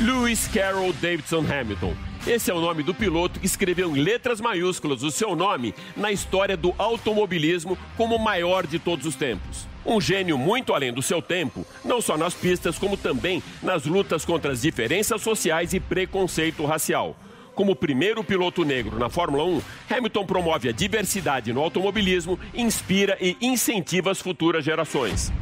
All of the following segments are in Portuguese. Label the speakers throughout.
Speaker 1: Lewis Carroll Davidson Hamilton. Esse é o nome do piloto que escreveu em letras maiúsculas o seu nome na história do automobilismo como o maior de todos os tempos. Um gênio muito além do seu tempo, não só nas pistas, como também nas lutas contra as diferenças sociais e preconceito racial. Como primeiro piloto negro na Fórmula 1, Hamilton promove a diversidade no automobilismo, inspira e incentiva as futuras gerações.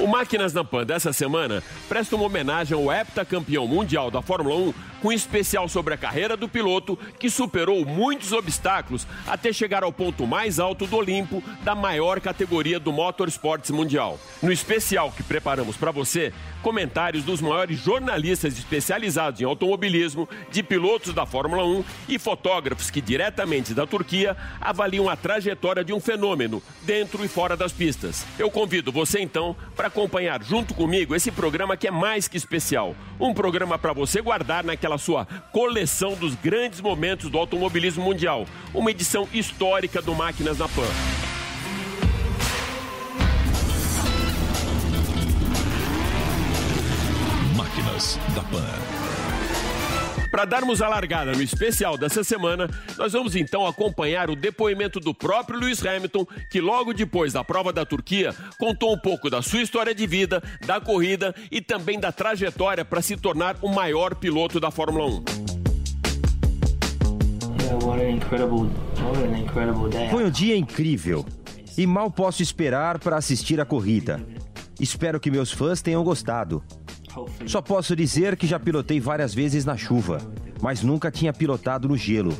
Speaker 1: O Máquinas na Pan dessa semana presta uma homenagem ao heptacampeão mundial da Fórmula 1, com especial sobre a carreira do piloto que superou muitos obstáculos até chegar ao ponto mais alto do Olimpo da maior categoria do motorsports mundial. No especial que preparamos para você, comentários dos maiores jornalistas especializados em automobilismo, de pilotos da Fórmula 1 e fotógrafos que diretamente da Turquia avaliam a trajetória de um fenômeno dentro e fora das pistas. Eu convido você então para acompanhar junto comigo esse programa que é mais que especial, um programa para você guardar naquela sua coleção dos grandes momentos do automobilismo mundial, uma edição histórica do Máquinas na Pan.
Speaker 2: Máquinas da Pan.
Speaker 1: Para darmos a largada no especial dessa semana, nós vamos então acompanhar o depoimento do próprio Lewis Hamilton, que logo depois da prova da Turquia contou um pouco da sua história de vida, da corrida e também da trajetória para se tornar o maior piloto da Fórmula 1.
Speaker 3: Foi um dia incrível e mal posso esperar para assistir a corrida. Espero que meus fãs tenham gostado. Só posso dizer que já pilotei várias vezes na chuva, mas nunca tinha pilotado no gelo.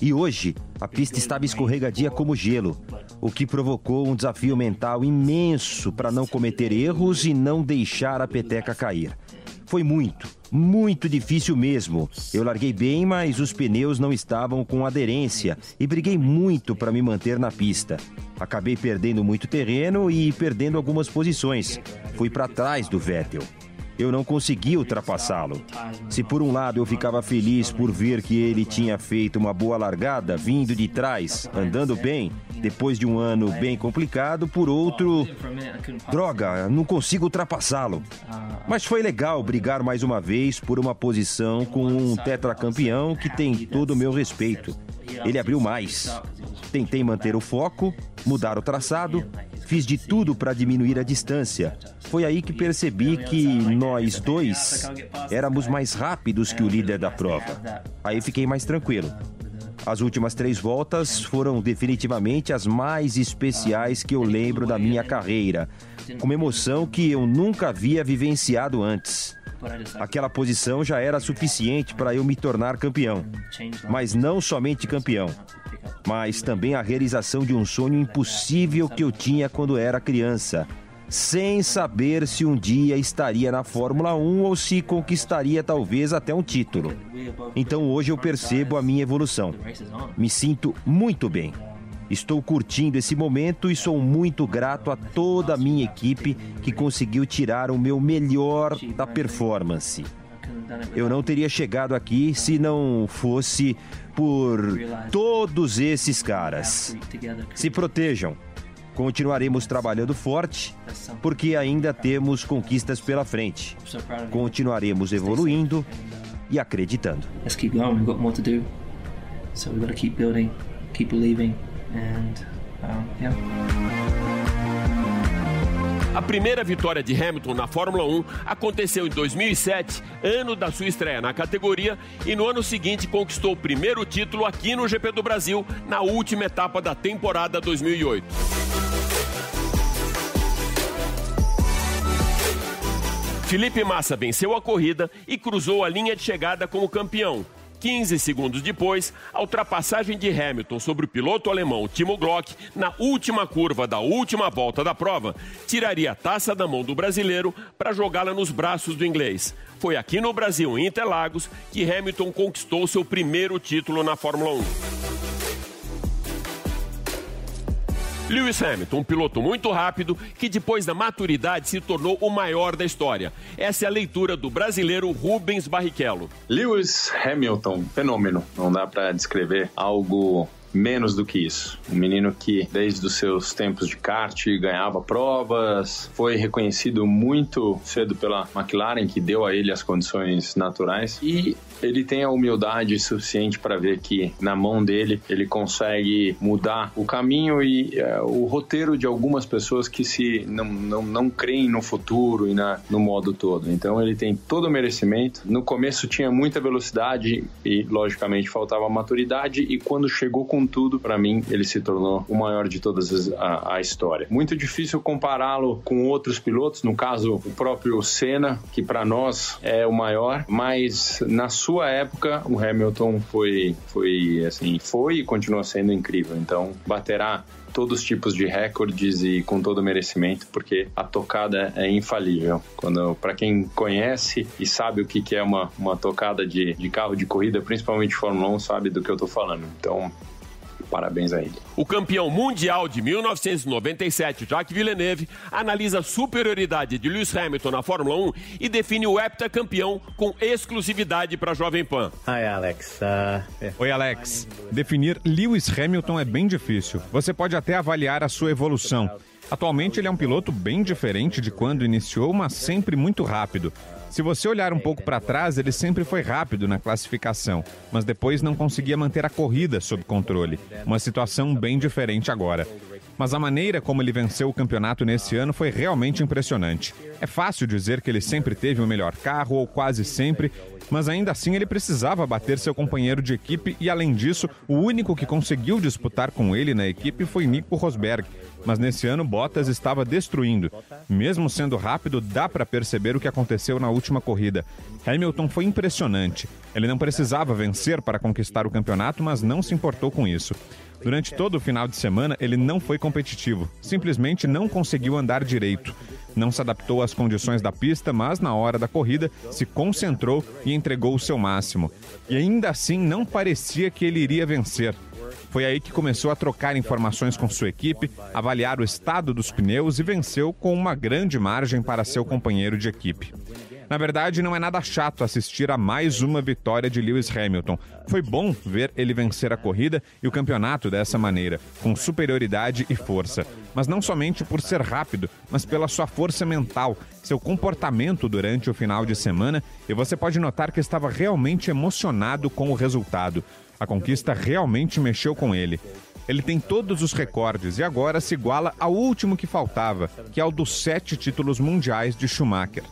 Speaker 3: E hoje, a pista estava escorregadia como gelo, o que provocou um desafio mental imenso para não cometer erros e não deixar a peteca cair. Foi muito, muito difícil mesmo. Eu larguei bem, mas os pneus não estavam com aderência e briguei muito para me manter na pista. Acabei perdendo muito terreno e perdendo algumas posições. Fui para trás do Vettel eu não consegui ultrapassá-lo. Se por um lado eu ficava feliz por ver que ele tinha feito uma boa largada, vindo de trás, andando bem, depois de um ano bem complicado, por outro, droga, não consigo ultrapassá-lo. Mas foi legal brigar mais uma vez por uma posição com um tetracampeão que tem todo o meu respeito. Ele abriu mais. Tentei manter o foco, mudar o traçado, fiz de tudo para diminuir a distância. Foi aí que percebi que nós dois éramos mais rápidos que o líder da prova. Aí fiquei mais tranquilo. As últimas três voltas foram definitivamente as mais especiais que eu lembro da minha carreira, com uma emoção que eu nunca havia vivenciado antes. Aquela posição já era suficiente para eu me tornar campeão. Mas não somente campeão, mas também a realização de um sonho impossível que eu tinha quando era criança, sem saber se um dia estaria na Fórmula 1 ou se conquistaria talvez até um título. Então hoje eu percebo a minha evolução. Me sinto muito bem. Estou curtindo esse momento e sou muito grato a toda a minha equipe que conseguiu tirar o meu melhor da performance. Eu não teria chegado aqui se não fosse por todos esses caras. Se protejam. Continuaremos trabalhando forte, porque ainda temos conquistas pela frente. Continuaremos evoluindo e acreditando.
Speaker 4: Let's keep going. We've got more to do. So we've got to keep building, keep believing, and um, yeah.
Speaker 1: A primeira vitória de Hamilton na Fórmula 1 aconteceu em 2007, ano da sua estreia na categoria, e no ano seguinte conquistou o primeiro título aqui no GP do Brasil, na última etapa da temporada 2008. Felipe Massa venceu a corrida e cruzou a linha de chegada como campeão. 15 segundos depois, a ultrapassagem de Hamilton sobre o piloto alemão Timo Glock na última curva da última volta da prova tiraria a taça da mão do brasileiro para jogá-la nos braços do inglês. Foi aqui no Brasil, em Interlagos, que Hamilton conquistou seu primeiro título na Fórmula 1. Lewis Hamilton, um piloto muito rápido que depois da maturidade se tornou o maior da história. Essa é a leitura do brasileiro Rubens Barrichello.
Speaker 5: Lewis Hamilton, fenômeno. Não dá para descrever algo menos do que isso. Um menino que, desde os seus tempos de kart, ganhava provas, foi reconhecido muito cedo pela McLaren, que deu a ele as condições naturais, e ele tem a humildade suficiente para ver que na mão dele ele consegue mudar o caminho e é, o roteiro de algumas pessoas que se não, não, não creem no futuro e na, no modo todo. Então ele tem todo o merecimento. No começo tinha muita velocidade e logicamente faltava maturidade e quando chegou com tudo, para mim ele se tornou o maior de todas as, a, a história. Muito difícil compará-lo com outros pilotos, no caso o próprio Senna, que para nós é o maior, mas na sua sua época, o Hamilton foi, foi assim, foi e continua sendo incrível. Então, baterá todos os tipos de recordes e com todo merecimento, porque a tocada é infalível. Quando para quem conhece e sabe o que, que é uma, uma tocada de, de carro de corrida, principalmente Fórmula 1, sabe do que eu tô falando. Então, Parabéns a ele.
Speaker 1: O campeão mundial de 1997, Jacques Villeneuve, analisa a superioridade de Lewis Hamilton na Fórmula 1 e define o heptacampeão com exclusividade para a Jovem Pan.
Speaker 6: Hi, Alex. Uh...
Speaker 7: Oi, Alex. Definir Lewis Hamilton é bem difícil. Você pode até avaliar a sua evolução. Atualmente ele é um piloto bem diferente de quando iniciou, mas sempre muito rápido. Se você olhar um pouco para trás, ele sempre foi rápido na classificação, mas depois não conseguia manter a corrida sob controle. Uma situação bem diferente agora. Mas a maneira como ele venceu o campeonato nesse ano foi realmente impressionante. É fácil dizer que ele sempre teve o melhor carro, ou quase sempre, mas ainda assim ele precisava bater seu companheiro de equipe e, além disso, o único que conseguiu disputar com ele na equipe foi Nico Rosberg. Mas nesse ano, Bottas estava destruindo. Mesmo sendo rápido, dá para perceber o que aconteceu na última corrida. Hamilton foi impressionante. Ele não precisava vencer para conquistar o campeonato, mas não se importou com isso. Durante todo o final de semana, ele não foi competitivo, simplesmente não conseguiu andar direito. Não se adaptou às condições da pista, mas na hora da corrida se concentrou e entregou o seu máximo. E ainda assim não parecia que ele iria vencer. Foi aí que começou a trocar informações com sua equipe, avaliar o estado dos pneus e venceu com uma grande margem para seu companheiro de equipe. Na verdade, não é nada chato assistir a mais uma vitória de Lewis Hamilton. Foi bom ver ele vencer a corrida e o campeonato dessa maneira, com superioridade e força. Mas não somente por ser rápido, mas pela sua força mental, seu comportamento durante o final de semana, e você pode notar que estava realmente emocionado com o resultado. A conquista realmente mexeu com ele. Ele tem todos os recordes e agora se iguala ao último que faltava, que é o dos sete títulos mundiais de Schumacher.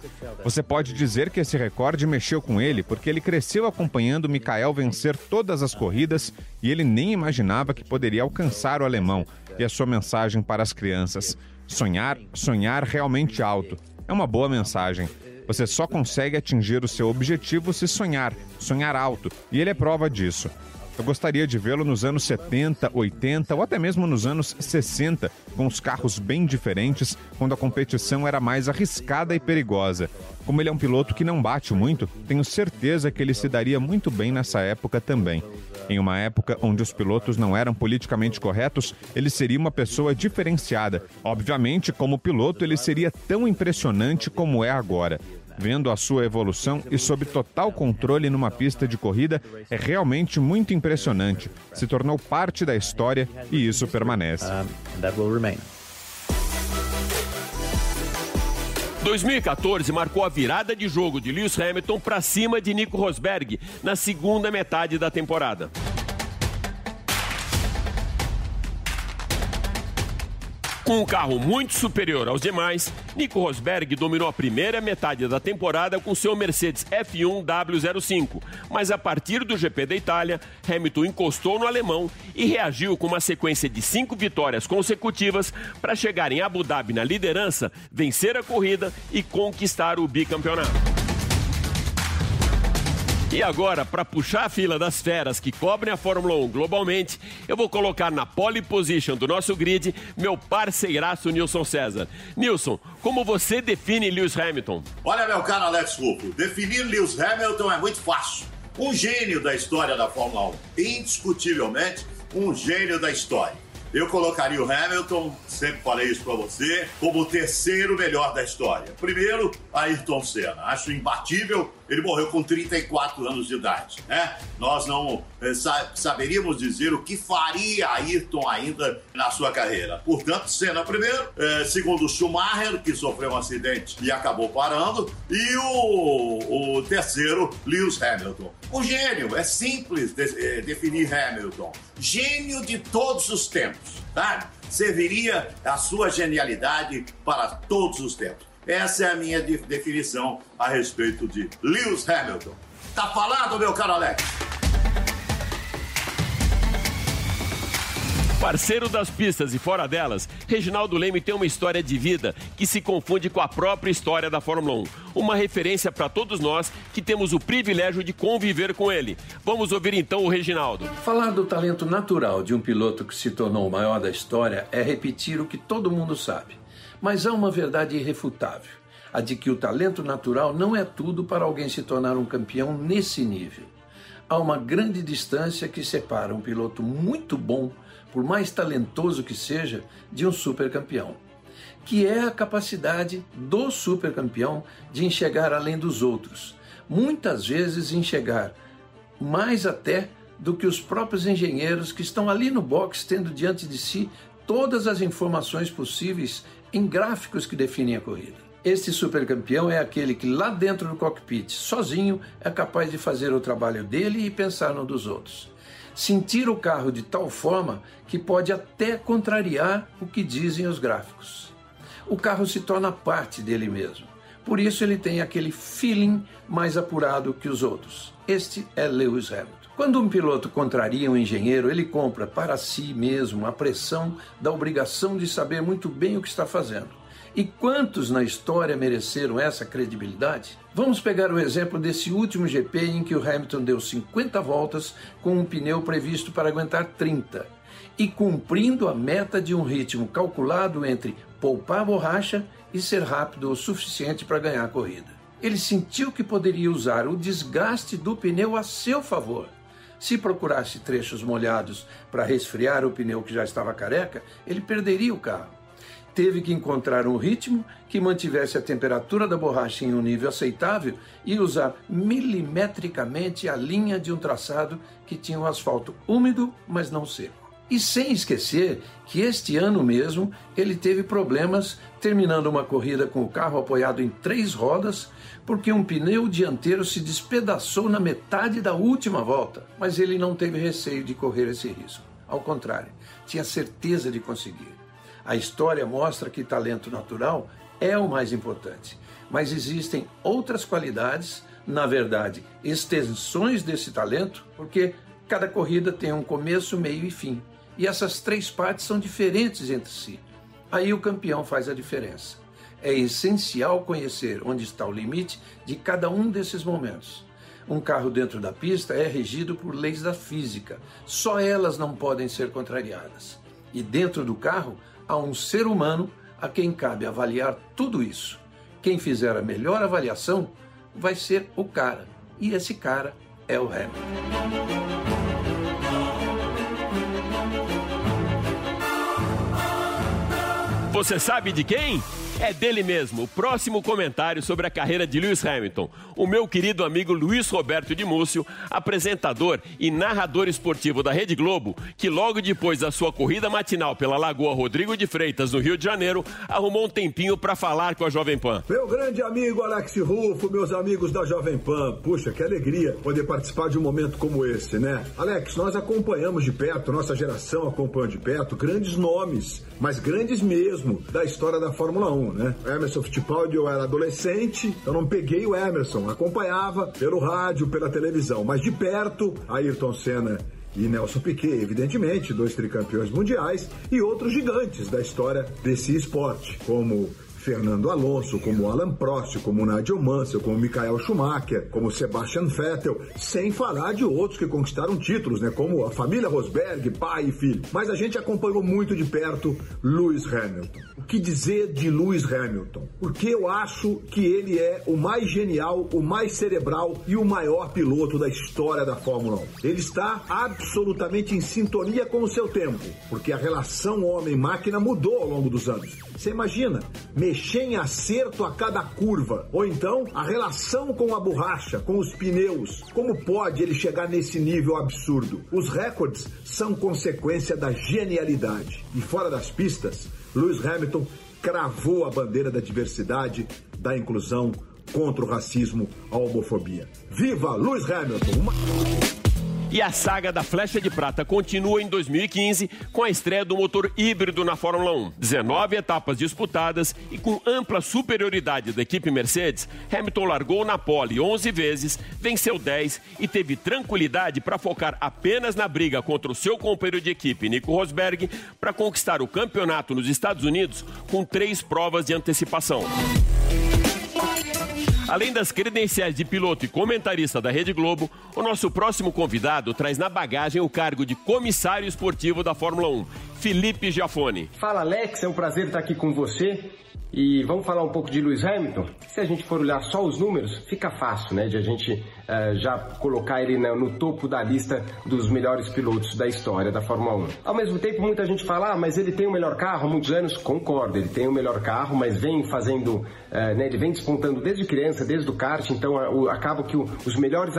Speaker 7: Você pode dizer que esse recorde mexeu com ele porque ele cresceu acompanhando Michael vencer todas as corridas e ele nem imaginava que poderia alcançar o alemão. E a sua mensagem para as crianças: sonhar, sonhar realmente alto. É uma boa mensagem. Você só consegue atingir o seu objetivo se sonhar, sonhar alto, e ele é prova disso. Eu gostaria de vê-lo nos anos 70, 80 ou até mesmo nos anos 60, com os carros bem diferentes, quando a competição era mais arriscada e perigosa. Como ele é um piloto que não bate muito, tenho certeza que ele se daria muito bem nessa época também. Em uma época onde os pilotos não eram politicamente corretos, ele seria uma pessoa diferenciada. Obviamente, como piloto, ele seria tão impressionante como é agora vendo a sua evolução e sob total controle numa pista de corrida é realmente muito impressionante. Se tornou parte da história e isso permanece.
Speaker 1: 2014 marcou a virada de jogo de Lewis Hamilton para cima de Nico Rosberg na segunda metade da temporada. Com um carro muito superior aos demais, Nico Rosberg dominou a primeira metade da temporada com seu Mercedes F1 W05, mas a partir do GP da Itália, Hamilton encostou no alemão e reagiu com uma sequência de cinco vitórias consecutivas para chegar em Abu Dhabi na liderança, vencer a corrida e conquistar o bicampeonato. E agora, para puxar a fila das feras que cobrem a Fórmula 1 globalmente, eu vou colocar na pole position do nosso grid meu parceiraço Nilson César. Nilson, como você define Lewis Hamilton?
Speaker 8: Olha, meu caro Alex Rufo, definir Lewis Hamilton é muito fácil. Um gênio da história da Fórmula 1. Indiscutivelmente, um gênio da história. Eu colocaria o Hamilton, sempre falei isso para você, como o terceiro melhor da história. Primeiro, Ayrton Senna. Acho imbatível. Ele morreu com 34 anos de idade, né? Nós não sa saberíamos dizer o que faria Ayrton ainda na sua carreira. Portanto, Senna primeiro, eh, segundo Schumacher, que sofreu um acidente e acabou parando, e o, o terceiro, Lewis Hamilton. O gênio, é simples de, eh, definir Hamilton. Gênio de todos os tempos, tá? Serviria a sua genialidade para todos os tempos. Essa é a minha de definição a respeito de Lewis Hamilton. Tá falado, meu caro Alex?
Speaker 1: Parceiro das pistas e fora delas, Reginaldo Leme tem uma história de vida que se confunde com a própria história da Fórmula 1. Uma referência para todos nós que temos o privilégio de conviver com ele. Vamos ouvir então o Reginaldo.
Speaker 9: Falar do talento natural de um piloto que se tornou o maior da história é repetir o que todo mundo sabe. Mas há uma verdade irrefutável: a de que o talento natural não é tudo para alguém se tornar um campeão nesse nível. Há uma grande distância que separa um piloto muito bom, por mais talentoso que seja, de um supercampeão, que é a capacidade do supercampeão de enxergar além dos outros, muitas vezes enxergar mais até do que os próprios engenheiros que estão ali no box tendo diante de si todas as informações possíveis em gráficos que definem a corrida. Este supercampeão é aquele que lá dentro do cockpit, sozinho, é capaz de fazer o trabalho dele e pensar no dos outros. Sentir o carro de tal forma que pode até contrariar o que dizem os gráficos. O carro se torna parte dele mesmo. Por isso ele tem aquele feeling mais apurado que os outros. Este é Lewis Hamilton. Quando um piloto contraria um engenheiro, ele compra para si mesmo a pressão da obrigação de saber muito bem o que está fazendo. E quantos na história mereceram essa credibilidade? Vamos pegar o exemplo desse último GP em que o Hamilton deu 50 voltas com um pneu previsto para aguentar 30 e cumprindo a meta de um ritmo calculado entre poupar borracha e ser rápido o suficiente para ganhar a corrida. Ele sentiu que poderia usar o desgaste do pneu a seu favor se procurasse trechos molhados para resfriar o pneu que já estava careca, ele perderia o carro. Teve que encontrar um ritmo que mantivesse a temperatura da borracha em um nível aceitável e usar milimetricamente a linha de um traçado que tinha um asfalto úmido, mas não seco. E sem esquecer que este ano mesmo ele teve problemas terminando uma corrida com o carro apoiado em três rodas, porque um pneu dianteiro se despedaçou na metade da última volta. Mas ele não teve receio de correr esse risco. Ao contrário, tinha certeza de conseguir. A história mostra que talento natural é o mais importante, mas existem outras qualidades, na verdade, extensões desse talento, porque cada corrida tem um começo, meio e fim. E essas três partes são diferentes entre si. Aí o campeão faz a diferença. É essencial conhecer onde está o limite de cada um desses momentos. Um carro dentro da pista é regido por leis da física, só elas não podem ser contrariadas. E dentro do carro há um ser humano a quem cabe avaliar tudo isso. Quem fizer a melhor avaliação vai ser o cara, e esse cara é o Hamilton.
Speaker 1: Você sabe de quem? É dele mesmo, o próximo comentário sobre a carreira de Lewis Hamilton. O meu querido amigo Luiz Roberto de Múcio, apresentador e narrador esportivo da Rede Globo, que logo depois da sua corrida matinal pela Lagoa Rodrigo de Freitas, no Rio de Janeiro, arrumou um tempinho para falar com a Jovem Pan.
Speaker 10: Meu grande amigo Alex Rufo, meus amigos da Jovem Pan, puxa, que alegria poder participar de um momento como esse, né? Alex, nós acompanhamos de perto, nossa geração acompanha de perto grandes nomes, mas grandes mesmo, da história da Fórmula 1 né? Emerson Fittipaldi, eu era adolescente, eu não peguei o Emerson, acompanhava pelo rádio, pela televisão, mas de perto, Ayrton Senna e Nelson Piquet, evidentemente, dois tricampeões mundiais e outros gigantes da história desse esporte, como Fernando Alonso, como Alan Prost, como Nigel Mansell, como Michael Schumacher, como Sebastian Vettel, sem falar de outros que conquistaram títulos, né? Como a família Rosberg, pai e filho. Mas a gente acompanhou muito de perto Lewis Hamilton. O que dizer de Lewis Hamilton? Porque eu acho que ele é o mais genial, o mais cerebral e o maior piloto da história da Fórmula 1. Ele está absolutamente em sintonia com o seu tempo, porque a relação homem-máquina mudou ao longo dos anos. Você imagina, mexer em acerto a cada curva, ou então a relação com a borracha, com os pneus. Como pode ele chegar nesse nível absurdo? Os recordes são consequência da genialidade. E fora das pistas, Lewis Hamilton cravou a bandeira da diversidade, da inclusão contra o racismo, a homofobia. Viva Lewis Hamilton! Uma...
Speaker 1: E a saga da Flecha de Prata continua em 2015 com a estreia do motor híbrido na Fórmula 1. 19 etapas disputadas e com ampla superioridade da equipe Mercedes, Hamilton largou na pole 11 vezes, venceu 10 e teve tranquilidade para focar apenas na briga contra o seu companheiro de equipe, Nico Rosberg, para conquistar o campeonato nos Estados Unidos com três provas de antecipação. Além das credenciais de piloto e comentarista da Rede Globo, o nosso próximo convidado traz na bagagem o cargo de comissário esportivo da Fórmula 1, Felipe Giafone.
Speaker 11: Fala Alex, é um prazer estar aqui com você. E vamos falar um pouco de Lewis Hamilton? Se a gente for olhar só os números, fica fácil, né? De a gente uh, já colocar ele né, no topo da lista dos melhores pilotos da história da Fórmula 1. Ao mesmo tempo, muita gente fala, ah, mas ele tem o melhor carro há muitos anos. Concordo, ele tem o melhor carro, mas vem fazendo, uh, né? Ele vem despontando desde criança, desde o kart, então uh, acaba que o, os melhores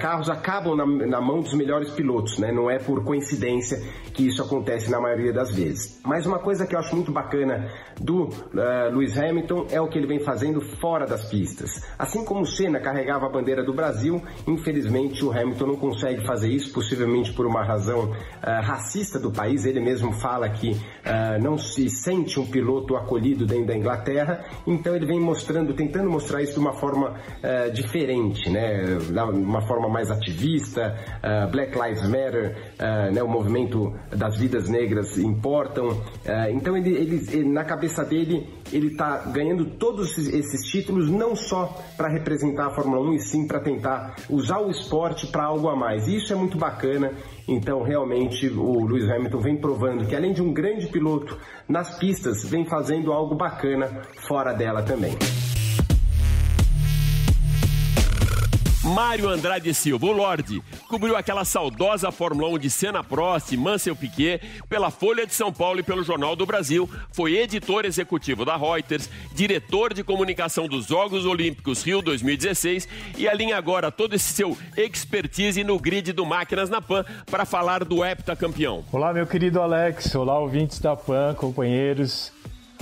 Speaker 11: carros acabam na, na, mão dos melhores pilotos, né? Não é por coincidência que isso acontece na maioria das vezes. Mas uma coisa que eu acho muito bacana do uh, Lewis Hamilton é o que ele vem fazendo fora das pistas. Assim como o Senna carregava a bandeira do Brasil, infelizmente o Hamilton não consegue fazer isso, possivelmente por uma razão uh, racista do país. Ele mesmo fala que uh, não se sente um piloto acolhido dentro da Inglaterra, então ele vem mostrando, tentando mostrar isso de uma forma diferente, né? uma forma mais ativista, Black Lives Matter, né? o movimento das vidas negras importam. então ele, ele na cabeça dele ele está ganhando todos esses títulos não só para representar a Fórmula 1 e sim para tentar usar o esporte para algo a mais. E isso é muito bacana. Então, realmente, o Lewis Hamilton vem provando que, além de um grande piloto nas pistas, vem fazendo algo bacana fora dela também.
Speaker 1: Mário Andrade Silva, o Lorde, cobriu aquela saudosa Fórmula 1 de Senna Prost e Mansell Piquet pela Folha de São Paulo e pelo Jornal do Brasil, foi editor executivo da Reuters, diretor de comunicação dos Jogos Olímpicos Rio 2016 e alinha agora todo esse seu expertise no grid do Máquinas na Pan para falar do heptacampeão.
Speaker 12: Olá, meu querido Alex, olá, ouvintes da Pan, companheiros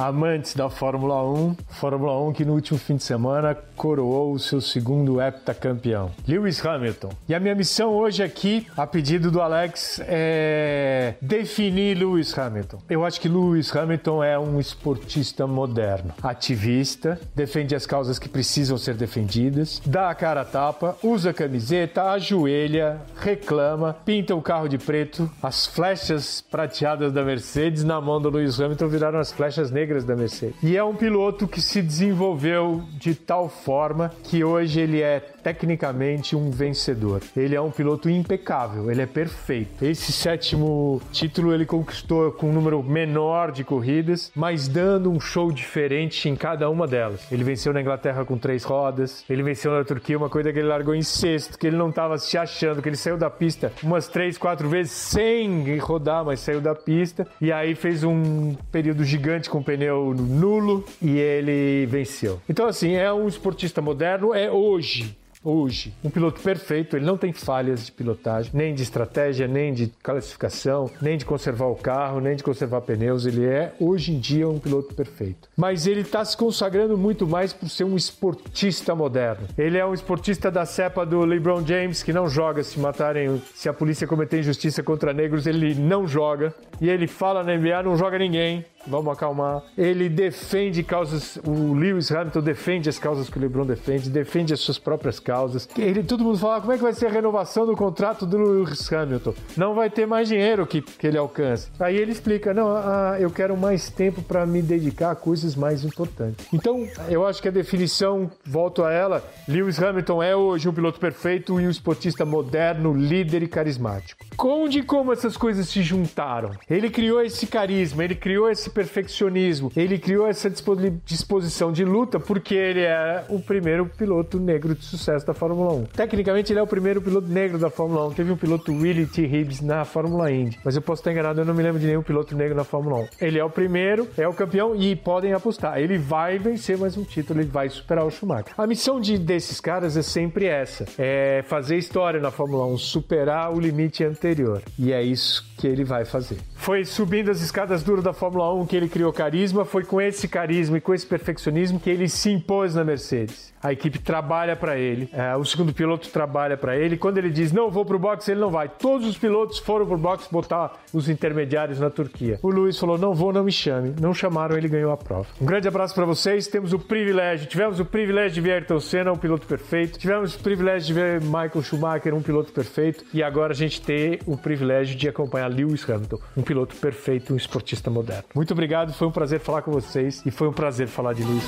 Speaker 12: amantes da Fórmula 1, Fórmula 1 que no último fim de semana coroou o seu segundo heptacampeão, Lewis Hamilton. E a minha missão hoje aqui, a pedido do Alex, é definir Lewis Hamilton. Eu acho que Lewis Hamilton é um esportista moderno, ativista, defende as causas que precisam ser defendidas, dá a cara a tapa, usa a camiseta, ajoelha, reclama, pinta o carro de preto, as flechas prateadas da Mercedes na mão do Lewis Hamilton viraram as flechas negras da Mercedes. E é um piloto que se desenvolveu de tal forma que hoje ele é tecnicamente um vencedor. Ele é um piloto impecável, ele é perfeito. Esse sétimo título ele conquistou com um número menor de corridas, mas dando um show diferente em cada uma delas. Ele venceu na Inglaterra com três rodas, ele venceu na Turquia uma coisa que ele largou em sexto, que ele não estava se achando, que ele saiu da pista umas três, quatro vezes sem rodar, mas saiu da pista e aí fez um período gigante com pneu nulo e ele venceu. Então assim, é um esportista moderno, é hoje hoje um piloto perfeito, ele não tem falhas de pilotagem, nem de estratégia, nem de classificação, nem de conservar o carro, nem de conservar pneus. Ele é hoje em dia um piloto perfeito. Mas ele está se consagrando muito mais por ser um esportista moderno. Ele é um esportista da cepa do LeBron James que não joga se matarem, se a polícia cometer injustiça contra negros, ele não joga. E ele fala na NBA, não joga ninguém. Vamos acalmar. Ele defende causas, o Lewis Hamilton defende as causas que o LeBron defende, defende as suas próprias causas. Ele, todo mundo fala, como é que vai ser a renovação do contrato do Lewis Hamilton? Não vai ter mais dinheiro que, que ele alcance. Aí ele explica, não, ah, eu quero mais tempo para me dedicar a coisas mais importantes. Então, eu acho que a definição, volto a ela, Lewis Hamilton é hoje um piloto perfeito e um esportista moderno, líder e carismático. Onde como essas coisas se juntaram? Ele criou esse carisma, ele criou esse perfeccionismo, ele criou essa disposição de luta porque ele é o primeiro piloto negro de sucesso da Fórmula 1. Tecnicamente, ele é o primeiro piloto negro da Fórmula 1. Teve um piloto Willie T. Hibbs na Fórmula Indy, mas eu posso estar enganado, eu não me lembro de nenhum piloto negro na Fórmula 1. Ele é o primeiro, é o campeão e podem apostar, ele vai vencer mais um título, ele vai superar o Schumacher. A missão de, desses caras é sempre essa: é fazer história na Fórmula 1, superar o limite anterior. E é isso que ele vai fazer. Foi subindo as escadas duras da Fórmula 1 que ele criou carisma, foi com esse carisma e com esse perfeccionismo que ele se impôs na Mercedes. A equipe trabalha para ele, é, o segundo piloto trabalha para ele. Quando ele diz não vou pro box, ele não vai. Todos os pilotos foram pro box botar os intermediários na Turquia. O Luiz falou não vou, não me chame. Não chamaram, ele ganhou a prova. Um grande abraço para vocês. Temos o privilégio, tivemos o privilégio de ver Ayrton Senna, um piloto perfeito. Tivemos o privilégio de ver Michael Schumacher, um piloto perfeito. E agora a gente tem o privilégio de acompanhar Lewis Hamilton, um piloto perfeito, um esportista moderno. Muito obrigado, foi um prazer falar com vocês e foi um prazer falar de Lewis.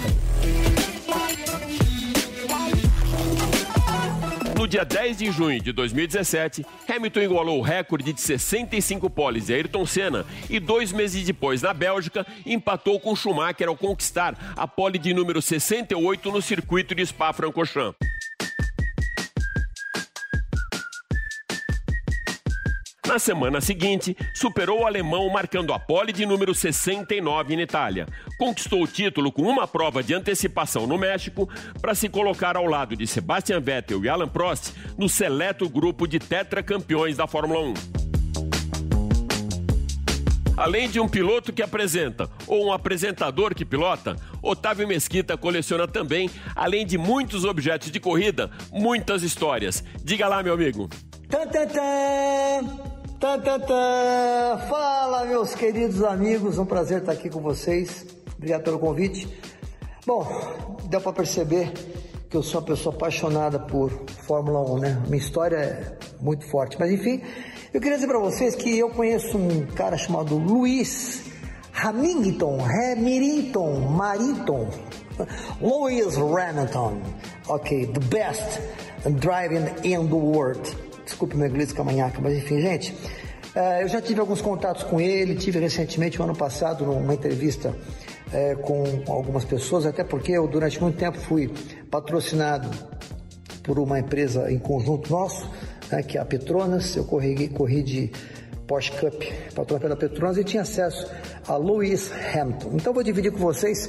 Speaker 1: No dia 10 de junho de 2017, Hamilton igualou o recorde de 65 poles de Ayrton Senna e dois meses depois, na Bélgica, empatou com Schumacher ao conquistar a pole de número 68 no circuito de Spa-Francorchamps. Na semana seguinte, superou o alemão marcando a pole de número 69 na Itália. Conquistou o título com uma prova de antecipação no México para se colocar ao lado de Sebastian Vettel e Alan Prost no seleto grupo de tetracampeões da Fórmula 1. Além de um piloto que apresenta ou um apresentador que pilota, Otávio Mesquita coleciona também, além de muitos objetos de corrida, muitas histórias. Diga lá, meu amigo.
Speaker 13: Tan, tan, tan. Tá. Fala, meus queridos amigos, um prazer estar aqui com vocês. Obrigado pelo convite. Bom, deu para perceber que eu sou uma pessoa apaixonada por Fórmula 1, né? Minha história é muito forte, mas enfim, eu queria dizer para vocês que eu conheço um cara chamado Luiz Hamilton, Hamilton, Mariton, Louis Hamilton, ok, the best driving in the world. Desculpe meu inglês camanhaca, mas enfim, gente. Uh, eu já tive alguns contatos com ele, tive recentemente, no ano passado, numa entrevista uh, com algumas pessoas, até porque eu durante muito tempo fui patrocinado por uma empresa em conjunto nosso, né, que é a Petronas. Eu corri, corri de Porsche Cup, patrocinado pela Petronas, e tinha acesso a Lewis Hamilton. Então vou dividir com vocês,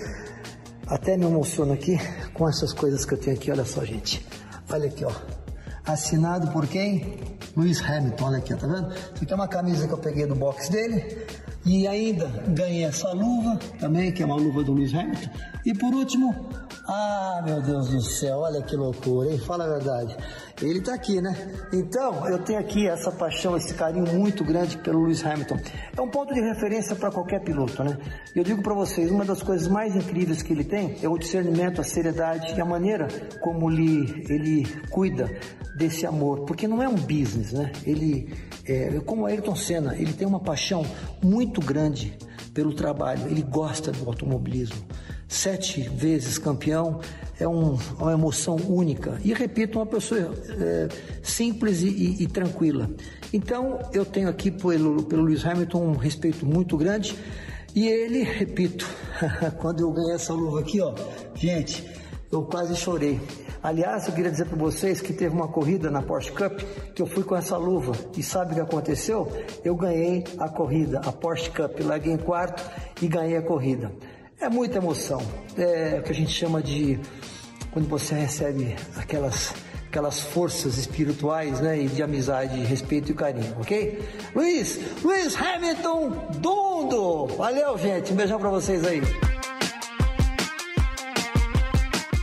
Speaker 13: até me emociono aqui com essas coisas que eu tenho aqui, olha só, gente. Olha aqui, ó assinado por quem? Lewis Hamilton, olha aqui, tá vendo? Isso aqui é uma camisa que eu peguei do box dele. E ainda ganhei essa luva também, que é uma luva do Lewis Hamilton. E por último, ah, meu Deus do céu, olha que loucura, hein? Fala a verdade. Ele tá aqui, né? Então, eu tenho aqui essa paixão, esse carinho muito grande pelo Lewis Hamilton. É um ponto de referência para qualquer piloto, né? Eu digo para vocês, uma das coisas mais incríveis que ele tem é o discernimento, a seriedade e a maneira como ele, ele cuida desse amor, porque não é um business, né? Ele, é, como Ayrton Senna, ele tem uma paixão muito grande pelo trabalho, ele gosta do automobilismo sete vezes campeão, é um, uma emoção única. E repito, uma pessoa é, simples e, e, e, tranquila. Então, eu tenho aqui pelo, pelo Lewis Hamilton um respeito muito grande. E ele, repito, quando eu ganhei essa luva aqui, ó, gente, eu quase chorei. Aliás, eu queria dizer para vocês que teve uma corrida na Porsche Cup que eu fui com essa luva e sabe o que aconteceu? Eu ganhei a corrida, a Porsche Cup, larguei em quarto e ganhei a corrida. É muita emoção. É o que a gente chama de quando você recebe aquelas aquelas forças espirituais, né, e de amizade, respeito e carinho, ok? Luiz, Luiz Hamilton Dundo, valeu gente, um beijão para vocês aí.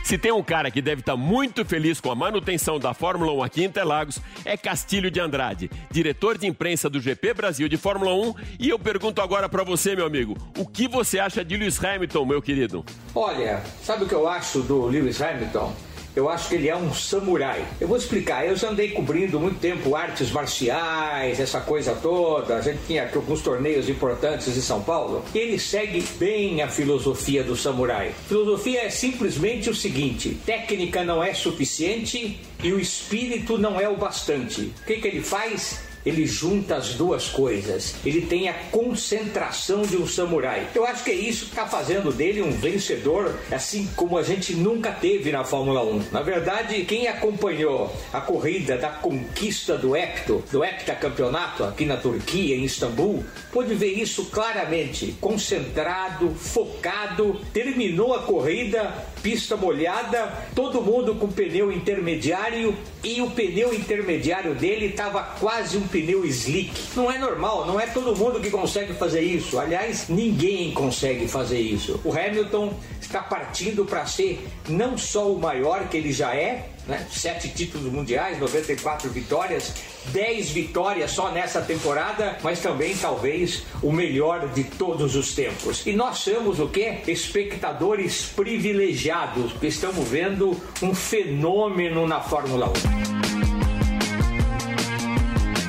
Speaker 1: Se tem um cara que deve estar muito feliz com a manutenção da Fórmula 1 aqui em Interlagos, é Castilho de Andrade, diretor de imprensa do GP Brasil de Fórmula 1. E eu pergunto agora para você, meu amigo, o que você acha de Lewis Hamilton, meu querido?
Speaker 14: Olha, sabe o que eu acho do Lewis Hamilton? Eu acho que ele é um samurai. Eu vou explicar. Eu já andei cobrindo muito tempo artes marciais, essa coisa toda. A gente tinha aqui alguns torneios importantes em São Paulo. E ele segue bem a filosofia do samurai. filosofia é simplesmente o seguinte: técnica não é suficiente e o espírito não é o bastante. O que, que ele faz? Ele junta as duas coisas. Ele tem a concentração de um samurai. Eu acho que é isso que está fazendo dele um vencedor, assim como a gente nunca teve na Fórmula 1. Na verdade, quem acompanhou a corrida da conquista do Hepto, do heptacampeonato aqui na Turquia, em Istambul, pôde ver isso claramente. Concentrado, focado, terminou a corrida, pista molhada, todo mundo com pneu intermediário e o pneu intermediário dele estava quase um pneu slick. Não é normal, não é todo mundo que consegue fazer isso. Aliás, ninguém consegue fazer isso. O Hamilton está partindo para ser não só o maior que ele já é, né? Sete títulos mundiais, 94 vitórias, 10 vitórias só nessa temporada, mas também talvez o melhor de todos os tempos. E nós somos o que? Espectadores privilegiados, porque estamos vendo um fenômeno na Fórmula 1.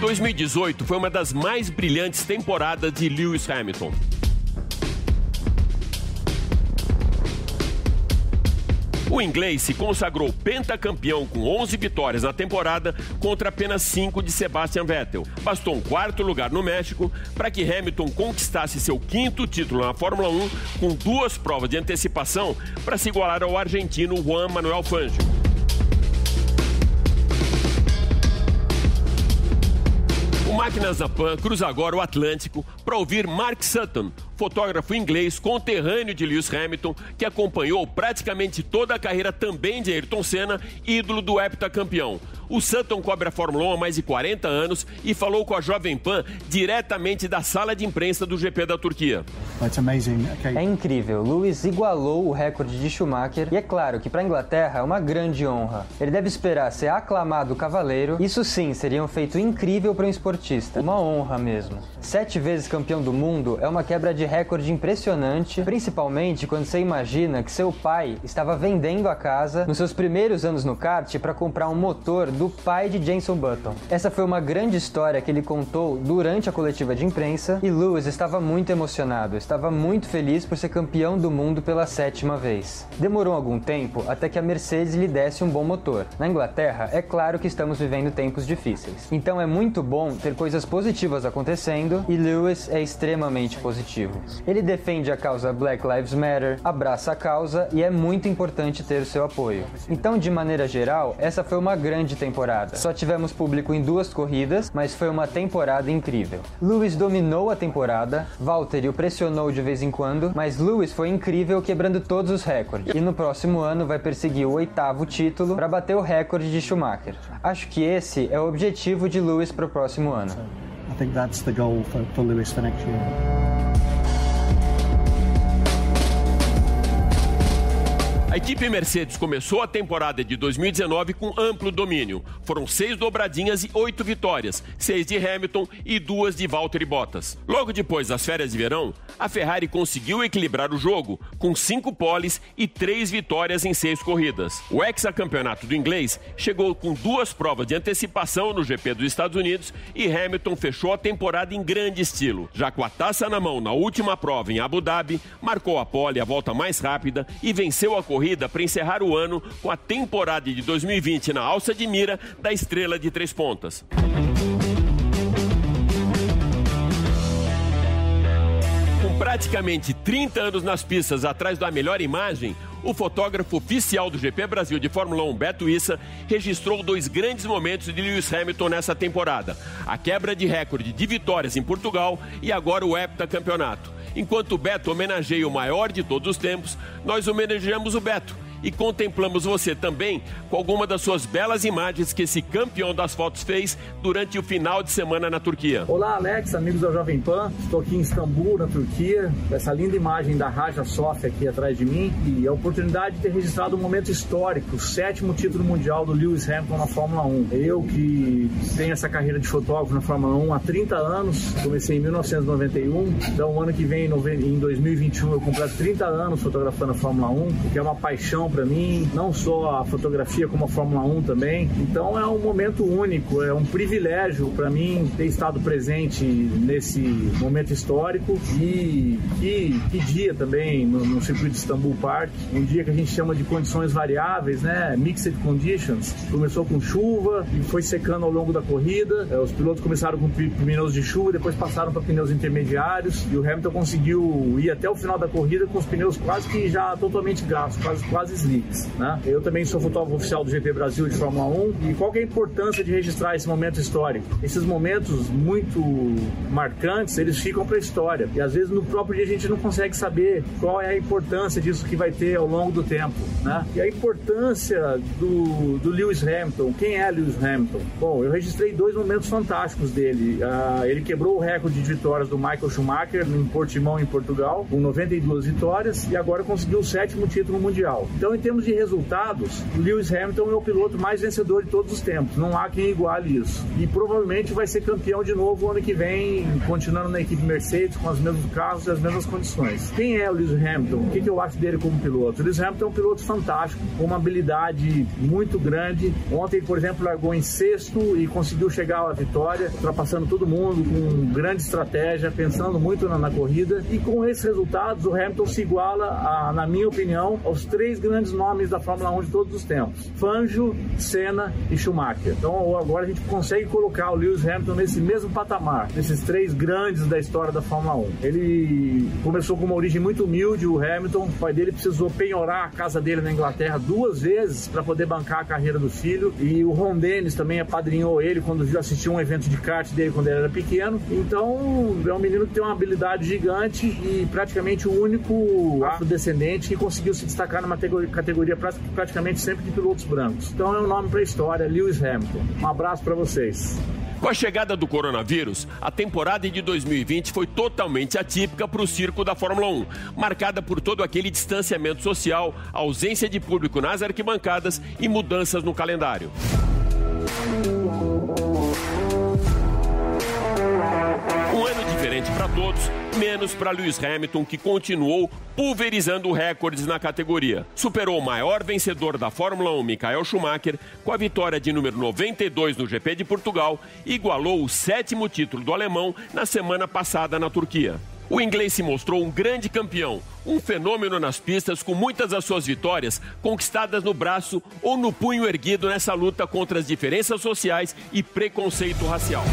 Speaker 1: 2018 foi uma das mais brilhantes temporadas de Lewis Hamilton. O inglês se consagrou pentacampeão com 11 vitórias na temporada contra apenas 5 de Sebastian Vettel. Bastou um quarto lugar no México para que Hamilton conquistasse seu quinto título na Fórmula 1 com duas provas de antecipação para se igualar ao argentino Juan Manuel Fangio. Máquinas da Pan cruza agora o Atlântico para ouvir Mark Sutton, fotógrafo inglês conterrâneo de Lewis Hamilton, que acompanhou praticamente toda a carreira também de Ayrton Senna, ídolo do heptacampeão. O Sutton cobre a Fórmula 1 há mais de 40 anos e falou com a Jovem Pan diretamente da sala de imprensa do GP da Turquia.
Speaker 15: É incrível. Lewis igualou o recorde de Schumacher e é claro que para a Inglaterra é uma grande honra. Ele deve esperar ser aclamado cavaleiro. Isso sim seria um feito incrível para um esportista. Uma honra mesmo. Sete vezes campeão do mundo é uma quebra de recorde impressionante, principalmente quando você imagina que seu pai estava vendendo a casa nos seus primeiros anos no kart para comprar um motor do pai de Jenson Button. Essa foi uma grande história que ele contou durante a coletiva de imprensa e Lewis estava muito emocionado, estava muito feliz por ser campeão do mundo pela sétima vez. Demorou algum tempo até que a Mercedes lhe desse um bom motor. Na Inglaterra, é claro que estamos vivendo tempos difíceis. Então é muito bom ter coisas positivas acontecendo e Lewis é extremamente positivo. Ele defende a causa Black Lives Matter, abraça a causa e é muito importante ter o seu apoio. Então, de maneira geral, essa foi uma grande temporada. Só tivemos público em duas corridas, mas foi uma temporada incrível. Lewis dominou a temporada, Valtteri o pressionou de vez em quando, mas Lewis foi incrível quebrando todos os recordes. E no próximo ano vai perseguir o oitavo título para bater o recorde de Schumacher. Acho que esse é o objetivo de Lewis para o próximo ano. I think that's the goal for, for Lewis for next year.
Speaker 1: A equipe Mercedes começou a temporada de 2019 com amplo domínio. Foram seis dobradinhas e oito vitórias, seis de Hamilton e duas de Valtteri Bottas. Logo depois das férias de verão, a Ferrari conseguiu equilibrar o jogo com cinco poles e três vitórias em seis corridas. O hexacampeonato do inglês chegou com duas provas de antecipação no GP dos Estados Unidos e Hamilton fechou a temporada em grande estilo. Já com a taça na mão na última prova em Abu Dhabi, marcou a pole a volta mais rápida e venceu a corrida corrida para encerrar o ano com a temporada de 2020 na alça de mira da estrela de três pontas. Com praticamente 30 anos nas pistas atrás da melhor imagem, o fotógrafo oficial do GP Brasil de Fórmula 1, Beto Issa, registrou dois grandes momentos de Lewis Hamilton nessa temporada: a quebra de recorde de vitórias em Portugal e agora o heptacampeonato. Enquanto o Beto homenageia o maior de todos os tempos, nós homenageamos o Beto e contemplamos você também com alguma das suas belas imagens que esse campeão das fotos fez durante o final de semana na Turquia.
Speaker 16: Olá, Alex, amigos da Jovem Pan. Estou aqui em Istambul, na Turquia, essa linda imagem da Raja Sofia aqui atrás de mim e a oportunidade de ter registrado um momento histórico, o sétimo título mundial do Lewis Hamilton na Fórmula 1. Eu que tenho essa carreira de fotógrafo na Fórmula 1 há 30 anos, comecei em 1991, então ano que vem, em 2021, eu completo 30 anos fotografando a Fórmula 1, que é uma paixão para mim, não só a fotografia como a Fórmula 1 também. Então é um momento único, é um privilégio para mim ter estado presente nesse momento histórico e que, que dia também no, no, circuito de Istanbul Park, um dia que a gente chama de condições variáveis, né? Mixed conditions. Começou com chuva e foi secando ao longo da corrida. É, os pilotos começaram com pneus de chuva, depois passaram para pneus intermediários e o Hamilton conseguiu ir até o final da corrida com os pneus quase que já totalmente gastos, quase, quase slicks, né? Eu também sou fotógrafo oficial do GP Brasil de Fórmula 1 e qual é a importância de registrar esse momento histórico? Esses momentos muito marcantes, eles ficam para a história. E às vezes no próprio dia a gente não consegue saber qual é a importância disso que vai ter ao longo do tempo, né? E a importância do, do Lewis Hamilton, quem é Lewis Hamilton? Bom, eu registrei dois momentos fantásticos dele. Uh, ele quebrou o recorde de vitórias do Michael Schumacher em Portimão, em Portugal, com 92 vitórias, e agora conseguiu o sétimo título mundial. Então, em termos de resultados, Lewis Hamilton é o piloto mais vencedor de todos os tempos. Não há quem iguale isso. E provavelmente vai ser campeão de novo ano que vem, continuando na equipe Mercedes, com os mesmos carros e as mesmas condições. Quem é o Lewis Hamilton? O que, que eu acho dele como piloto? O Lewis Hamilton é um piloto fantástico, com uma habilidade muito grande. Ontem, por exemplo, largou em sexto e conseguiu chegar à vitória, ultrapassando todo mundo com grande estratégia, pensando muito na, na corrida. E com esses resultados, o Hamilton se iguala, a, na minha opinião, aos três grandes nomes da Fórmula 1 de todos os tempos: Fangio, Senna e Schumacher. Então agora a gente consegue colocar o Lewis Hamilton nesse mesmo patamar, nesses três grandes da história da Fórmula 1. Ele começou com uma origem muito humilde, o Hamilton, o pai dele precisou penhorar a casa dele na Inglaterra duas vezes para poder bancar a carreira do filho. E o Ron Dennis também apadrinhou ele quando viu assistir um evento de kart dele quando ele era pequeno. Então é um menino que tem uma habilidade gigante e praticamente o único afrodescendente que conseguiu se destacar numa categoria praticamente sempre de pilotos brancos. Então é um nome para a história, Lewis Hamilton. Um abraço para vocês.
Speaker 1: Com a chegada do coronavírus, a temporada de 2020 foi totalmente atípica para o circo da Fórmula 1, marcada por todo aquele distanciamento social, ausência de público nas arquibancadas e mudanças no calendário. Um ano diferente para todos, menos para Lewis Hamilton, que continuou pulverizando recordes na categoria. Superou o maior vencedor da Fórmula 1, Michael Schumacher, com a vitória de número 92 no GP de Portugal e igualou o sétimo título do alemão na semana passada na Turquia. O inglês se mostrou um grande campeão, um fenômeno nas pistas, com muitas das suas vitórias conquistadas no braço ou no punho erguido nessa luta contra as diferenças sociais e preconceito racial.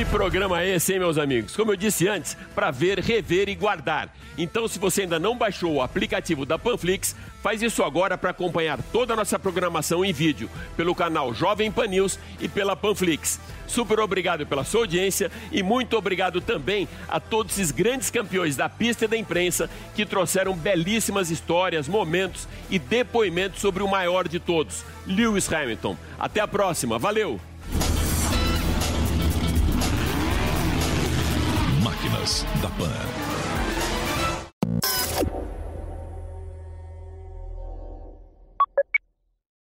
Speaker 1: Que programa é esse, hein, meus amigos? Como eu disse antes, para ver, rever e guardar. Então, se você ainda não baixou o aplicativo da Panflix, faz isso agora para acompanhar toda a nossa programação em vídeo pelo canal Jovem Pan News e pela Panflix. Super obrigado pela sua audiência e muito obrigado também a todos esses grandes campeões da pista e da imprensa que trouxeram belíssimas histórias, momentos e depoimentos sobre o maior de todos, Lewis Hamilton. Até a próxima, valeu!
Speaker 2: Da Pan.